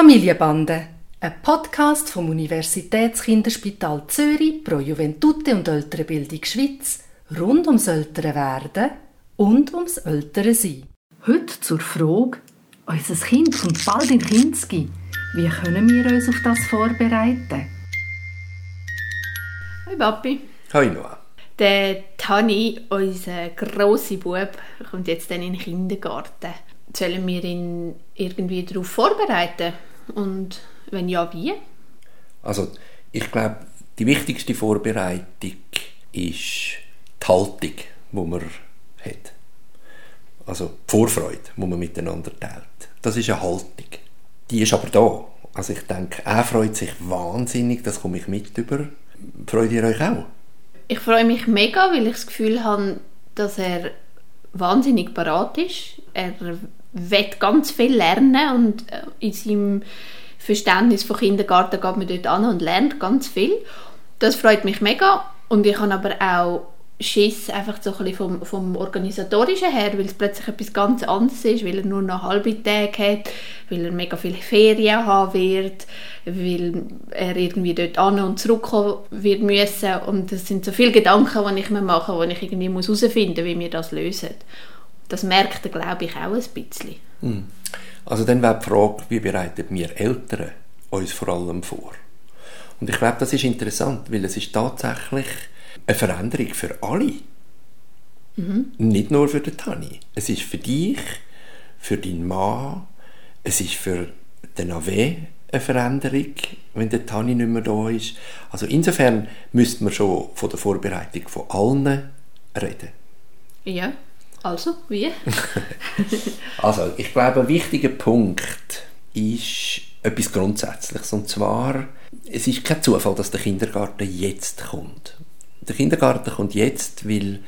Familienbande, ein Podcast vom Universitätskinderspital Zürich pro Juventute und Ältere Bildung Schweiz rund ums ältere Werden und ums ältere Sein. Heute zur Frage, unser Kind kommt bald in Kinski. Wie können wir uns auf das vorbereiten? Hi Papi. Hi Noah. Der Tani, unser grosser Bub, kommt jetzt dann in den Kindergarten. Sollen wir ihn irgendwie darauf vorbereiten? Und wenn ja, wie? Also, ich glaube, die wichtigste Vorbereitung ist die Haltung, die man hat. Also die Vorfreude, die man miteinander teilt. Das ist eine Haltung. Die ist aber da. Also ich denke, er freut sich wahnsinnig, das komme ich mit über. Freut ihr euch auch? Ich freue mich mega, weil ich das Gefühl habe, dass er wahnsinnig parat ist. Er wird ganz viel lernen und äh, in seinem Verständnis von Kindergarten geht man dort an und lernt ganz viel. Das freut mich mega und ich habe aber auch Schiss einfach so ein vom, vom Organisatorischen her, weil es plötzlich etwas ganz anderes ist, weil er nur noch halbe Tage hat, weil er mega viele Ferien haben wird, weil er irgendwie dort an und zurückkommen wird müssen und das sind so viele Gedanken, die ich mir mache, wo ich irgendwie herausfinden muss, wie wir das lösen. Das merkt er, glaube ich, auch ein bisschen. Hm. Also dann wäre die Frage, wie bereiten wir Eltern uns vor allem vor? Und ich glaube, das ist interessant, weil es ist tatsächlich eine Veränderung für alle. Mhm. Nicht nur für den Tani. Es ist für dich, für deinen Mann, es ist für den Ave eine Veränderung, wenn der Tani nicht mehr da ist. Also insofern müsste man schon von der Vorbereitung von allen reden. Ja. Also, wie? also, ich glaube, ein wichtiger Punkt ist etwas Grundsätzliches. Und zwar, es ist kein Zufall, dass der Kindergarten jetzt kommt. Der Kindergarten kommt jetzt, weil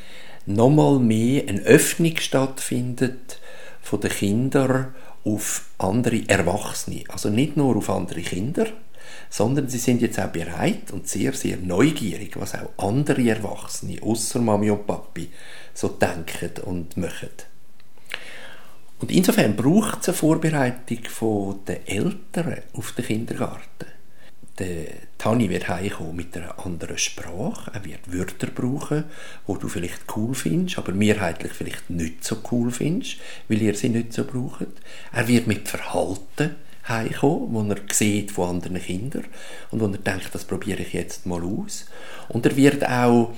nochmal mehr eine Öffnung stattfindet von den Kindern auf andere Erwachsene. Also nicht nur auf andere Kinder, sondern sie sind jetzt auch bereit und sehr, sehr neugierig, was auch andere Erwachsene, außer Mami und Papi, so denken und machen. Und insofern braucht es eine Vorbereitung der Eltern auf den Kindergarten. Der Tani wird heimkommen mit einer anderen Sprache. Er wird Wörter brauchen, wo du vielleicht cool findest, aber mehrheitlich vielleicht nicht so cool findest, weil ihr sie nicht so braucht. Er wird mit Verhalten heimkommen, wo er sieht von anderen Kindern und wo er denkt, das probiere ich jetzt mal aus. Und er wird auch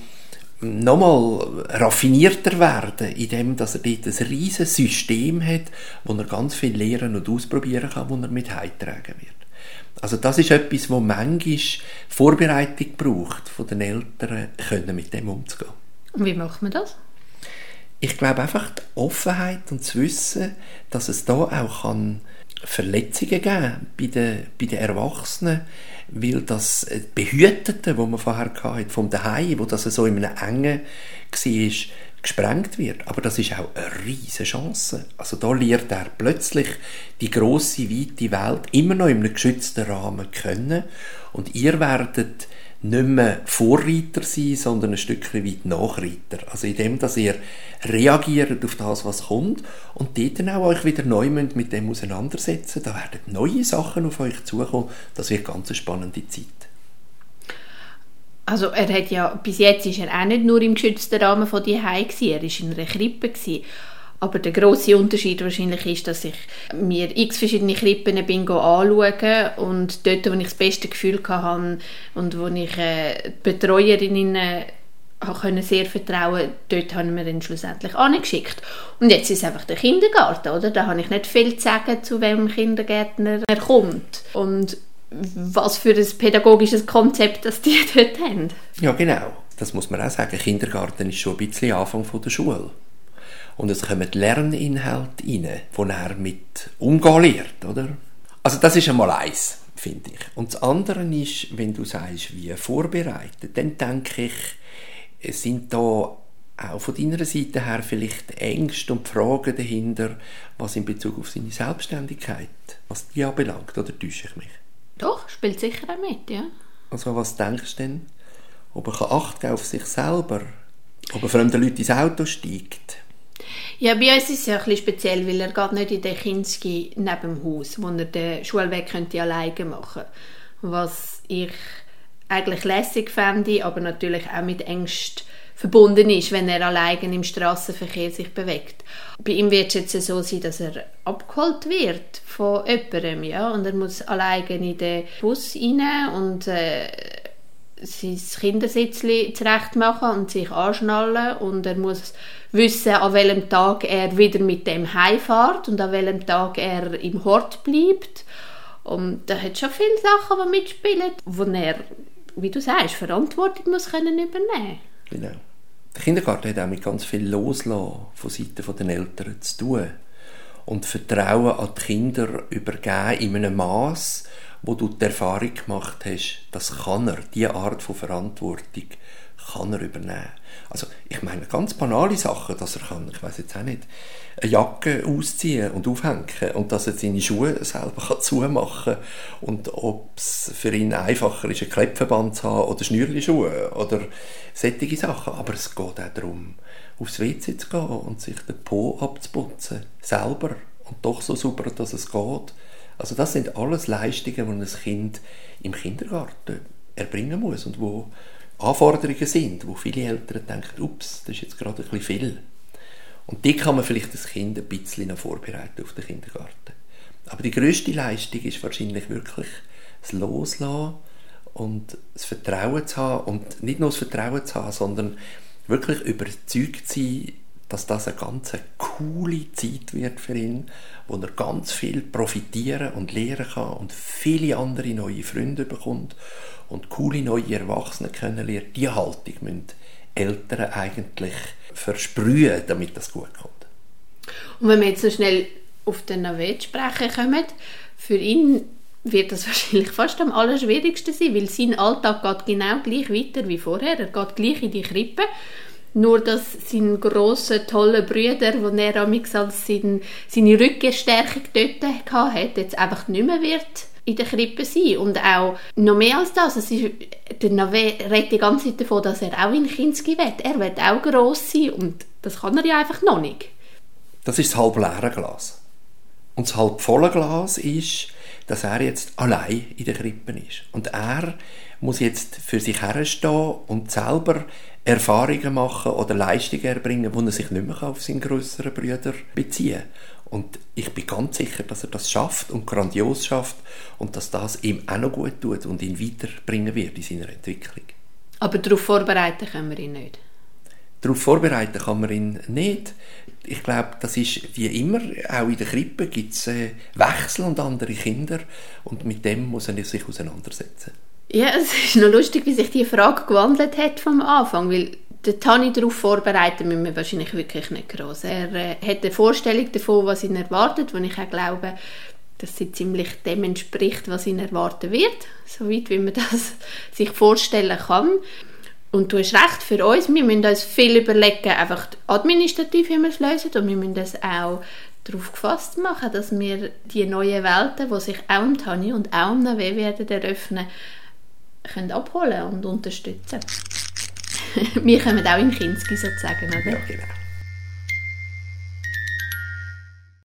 nochmal raffinierter werden, indem dass er dort ein riesiges System hat, wo er ganz viel lernen und ausprobieren kann, wo er mit heimtragen wird. Also das ist etwas, wo manchmal Vorbereitung braucht von den Eltern, können mit dem umzugehen. Und wie macht man das? Ich glaube einfach die Offenheit und zu wissen, dass es da auch kann Verletzungen geben bei den, bei den Erwachsenen, weil das Behütete, wo man vorher hatte, vom Daheim, wo das so in einem engen war, gesprengt wird. Aber das ist auch eine riesige Chance. Also da lernt er plötzlich die große weite Welt immer noch in einem geschützten Rahmen kennen und ihr werdet nicht mehr Vorreiter sein, sondern ein Stückchen weit Nachreiter. Also in dem, dass ihr reagiert auf das, was kommt und dort dann auch euch wieder neu mit dem auseinandersetzen. Da werden neue Sachen auf euch zukommen. Das wird ganz eine spannende Zeit. Also er hat ja, bis jetzt ist er auch nicht nur im geschützten Rahmen von die er war in einer Krippe. Gewesen. Aber der große Unterschied wahrscheinlich ist, dass ich mir x verschiedene Krippen bin anschauen und dort, wo ich das beste Gefühl hatte und wo ich äh, Betreuerinnen können sehr vertrauen, dort haben wir ihn schlussendlich angeschickt. Und jetzt ist es einfach der Kindergarten, oder? Da habe ich nicht viel zu sagen, zu welchem Kindergärtner er kommt. Und was für ein pädagogisches Konzept das die dort haben. Ja, genau. Das muss man auch sagen. Kindergarten ist schon ein bisschen Anfang von der Schule. Und es kommen Lerninhalte rein, die er mit umgehen lernt, oder? Also das ist einmal eins, finde ich. Und das andere ist, wenn du sagst, wie vorbereitet, dann denke ich, es sind da auch von deiner Seite her vielleicht Ängste und Fragen dahinter, was in Bezug auf seine Selbstständigkeit, was die anbelangt, oder täusche ich mich? Doch, spielt sicher auch mit, ja. Also was denkst du denn? Ob er Acht auf sich selber? Ob er fremden Leuten ins Auto steigt? Ja, bei uns ist es ja ein bisschen speziell, weil er geht nicht in den Kinski neben dem Haus, wo er den Schulweg könnte alleine machen Was ich eigentlich lässig fände, aber natürlich auch mit Ängsten verbunden ist, wenn er allein im Straßenverkehr sich bewegt. Bei ihm wird es jetzt so sein, dass er abgeholt wird von jemandem, ja, und er muss allein in den Bus rein und äh, sein Kindersitz zurecht machen und sich anschnallen und er muss wissen, an welchem Tag er wieder mit dem heimfährt und an welchem Tag er im Hort bleibt. Und da hat schon viele Sachen, die mitspielen, wo er, wie du sagst, Verantwortung muss können übernehmen Genau. Der Kindergarten hat auch mit ganz viel Loslassen von Seiten der Eltern zu tun. Und Vertrauen an die Kinder übergeben in einem Maß, wo du die Erfahrung gemacht hast, das kann er, diese Art von Verantwortung kann er übernehmen. Also ich meine ganz banale Sachen, dass er kann, ich weiß jetzt auch nicht, eine Jacke ausziehen und aufhängen und dass er seine Schuhe selber zumachen kann und ob es für ihn einfacher ist, ein Klettverband zu haben oder Schnürli-Schuhe oder solche Sachen. Aber es geht auch darum, aufs WC zu gehen und sich den Po abzuputzen, selber und doch so super, dass es geht. Also das sind alles Leistungen, die ein Kind im Kindergarten erbringen muss und wo Anforderungen sind, wo viele Eltern denken, ups, das ist jetzt gerade ein bisschen viel. Und die kann man vielleicht das Kind ein bisschen noch vorbereiten auf den Kindergarten. Aber die größte Leistung ist wahrscheinlich wirklich das Loslassen und das Vertrauen zu haben und nicht nur das Vertrauen zu haben, sondern wirklich überzeugt sein, dass das eine ganz coole Zeit wird für ihn, wo er ganz viel profitieren und lernen kann und viele andere neue Freunde bekommt und coole neue Erwachsene kennenlernen. Die Haltung müssen Eltern eigentlich versprühen, damit das gut kommt. Und wenn wir jetzt so schnell auf den Navet sprechen kommen, für ihn wird das wahrscheinlich fast am allerschwierigsten sein, weil sein Alltag geht genau gleich weiter wie vorher. Er geht gleich in die Krippe nur, dass sein grosser, toller Brüder, wo er als sein, seine Rückenstärkung dort hatte, jetzt einfach nicht mehr wird in der Krippe sein. Und auch noch mehr als das, es ist, der Nave redet die ganze Zeit davon, dass er auch in Kinski will. Er will auch gross sein und das kann er ja einfach noch nicht. Das ist das halb leere Glas. Und das halb volle Glas ist, dass er jetzt allein in der Krippe ist. Und er muss jetzt für sich herstehen und selber Erfahrungen machen oder Leistungen erbringen, wo er sich nicht mehr auf seinen größeren Brüder beziehen kann. Und ich bin ganz sicher, dass er das schafft und grandios schafft und dass das ihm auch noch gut tut und ihn weiterbringen wird in seiner Entwicklung. Aber darauf vorbereiten können wir ihn nicht? Darauf vorbereiten kann man ihn nicht. Ich glaube, das ist wie immer, auch in der Krippe gibt es äh, Wechsel und andere Kinder und mit dem muss er sich auseinandersetzen. Ja, es ist noch lustig, wie sich die Frage gewandelt hat vom Anfang, weil den Tani darauf vorbereiten müssen wir wahrscheinlich wirklich nicht groß. Er äh, hat eine Vorstellung davon, was ihn erwartet, wo ich auch glaube, dass sie ziemlich dem entspricht, was ihn erwarten wird, soweit wie man das sich vorstellen kann. Und du hast recht, für uns, wir müssen uns viel überlegen, einfach administrativ, wie wir es lösen, und wir müssen das auch darauf gefasst machen, dass wir die neuen Welten, die sich auch im Tani und auch im Nawe werden eröffnen, können abholen und unterstützen. wir kommen auch in Kinski sozusagen, oder? Ja, genau.